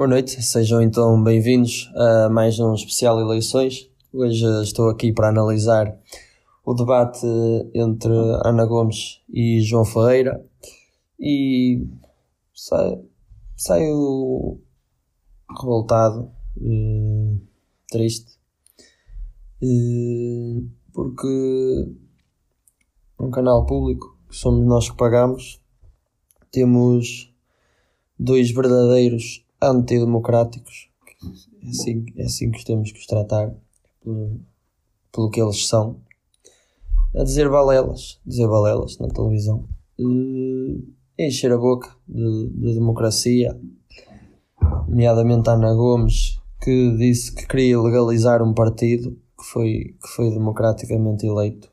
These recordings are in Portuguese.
Boa noite, sejam então bem-vindos a mais um especial eleições. Hoje estou aqui para analisar o debate entre Ana Gomes e João Ferreira e saio, saio revoltado, eh, triste, eh, porque um canal público, que somos nós que pagamos, temos dois verdadeiros antidemocráticos, é assim, é assim que temos que os tratar, pelo, pelo que eles são, a dizer balelas, dizer balelas na televisão, uh, encher a boca de, de democracia, nomeadamente Ana Gomes, que disse que queria legalizar um partido que foi, que foi democraticamente eleito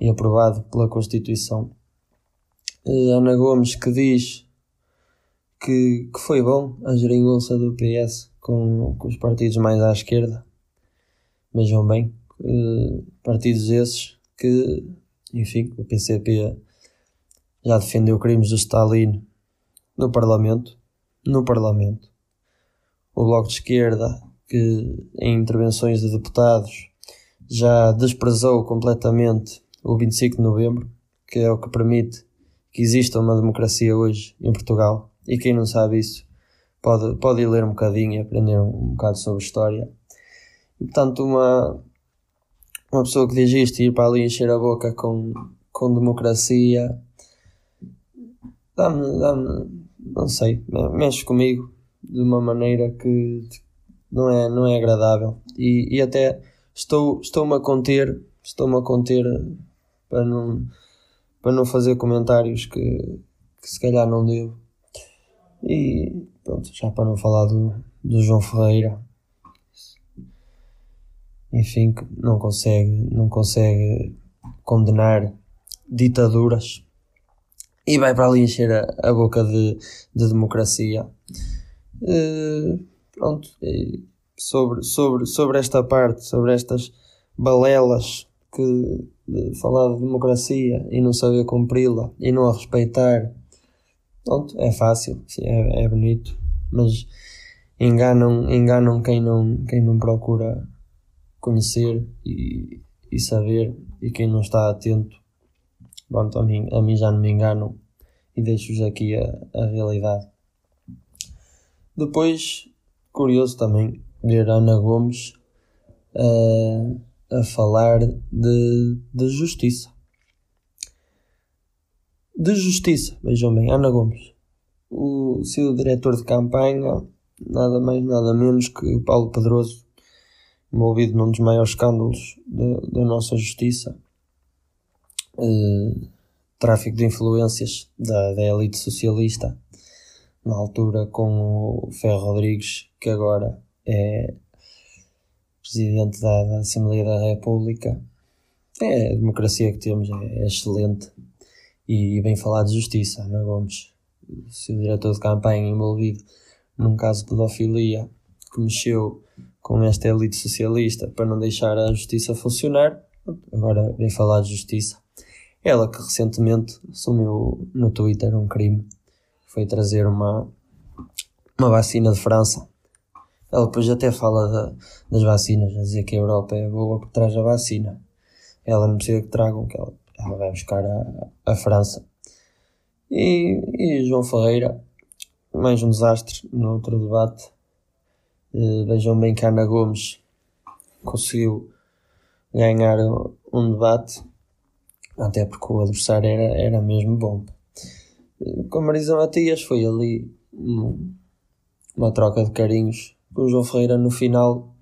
e aprovado pela Constituição. Uh, Ana Gomes que diz que, que foi bom a geringonça do PS com, com os partidos mais à esquerda. Vejam bem, uh, partidos esses que, enfim, o PCP já defendeu crimes do Stalin no Parlamento, no Parlamento. O Bloco de Esquerda, que em intervenções de deputados já desprezou completamente o 25 de novembro, que é o que permite que exista uma democracia hoje em Portugal. E quem não sabe isso pode, pode ir ler um bocadinho e aprender um, bocado sobre história. Portanto, uma, uma pessoa que diz isto ir para ali encher a boca com, com democracia dá-me, dá-me, não sei, mexe comigo de uma maneira que não é, não é agradável. E, e até estou, estou-me a conter, estou-me a conter para não, para não fazer comentários que, que se calhar não devo. E pronto, já para não falar do, do João Ferreira, enfim, que não consegue, não consegue condenar ditaduras e vai para ali encher a, a boca de, de democracia. Uh, pronto, sobre, sobre, sobre esta parte, sobre estas balelas que de falar de democracia e não saber cumpri-la e não a respeitar Pronto, é fácil, é, é bonito, mas enganam, enganam quem não, quem não procura conhecer e, e saber e quem não está atento. Pronto, a mim, a mim já não me enganam e deixo-vos aqui a, a realidade. Depois, curioso também ver Ana Gomes uh, a falar de, de justiça de Justiça, vejam bem, Ana Gomes. O seu diretor de campanha, nada mais nada menos que Paulo Pedroso, envolvido num dos maiores escândalos da nossa justiça, uh, tráfico de influências da, da elite socialista, na altura com o Ferro Rodrigues, que agora é presidente da, da Assembleia da República. É, a democracia que temos é, é excelente e vem falar de justiça. Ana Gomes, seu diretor de campanha envolvido num caso de pedofilia que mexeu com esta elite socialista para não deixar a justiça funcionar, agora vem falar de justiça. Ela que recentemente assumiu no Twitter um crime, foi trazer uma, uma vacina de França. Ela depois até fala da, das vacinas, a dizer que a Europa é boa porque traz a vacina. Ela não precisa que tragam, que ela ela vai buscar a, a França. E, e João Ferreira, mais um desastre no outro debate. Uh, vejam bem que Ana Gomes conseguiu ganhar um debate, até porque o adversário era, era mesmo bom. Uh, com a Marisa Matias foi ali um, uma troca de carinhos. O João Ferreira no final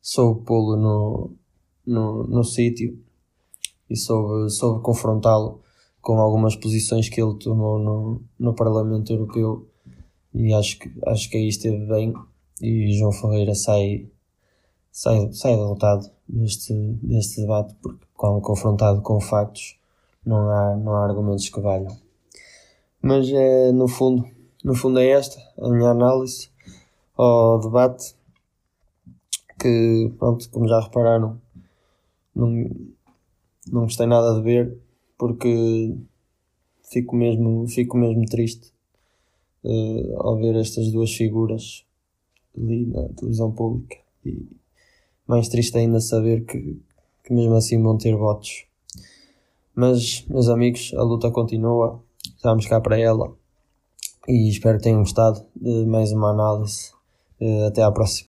soube pô-lo no, no, no sítio e soube, soube confrontá-lo com algumas posições que ele tomou no, no Parlamento Europeu e acho que, acho que aí esteve bem e João Ferreira sai, sai, sai derrotado deste, deste debate porque quando confrontado com factos não há, não há argumentos que valham. Mas é no fundo, no fundo é esta a minha análise ao debate que pronto, como já repararam, não, não gostei nada de ver porque fico mesmo, fico mesmo triste uh, ao ver estas duas figuras ali na televisão pública. E mais triste ainda saber que, que mesmo assim vão ter votos. Mas, meus amigos, a luta continua, estamos cá para ela e espero que tenham gostado de mais uma análise. Uh, até à próxima.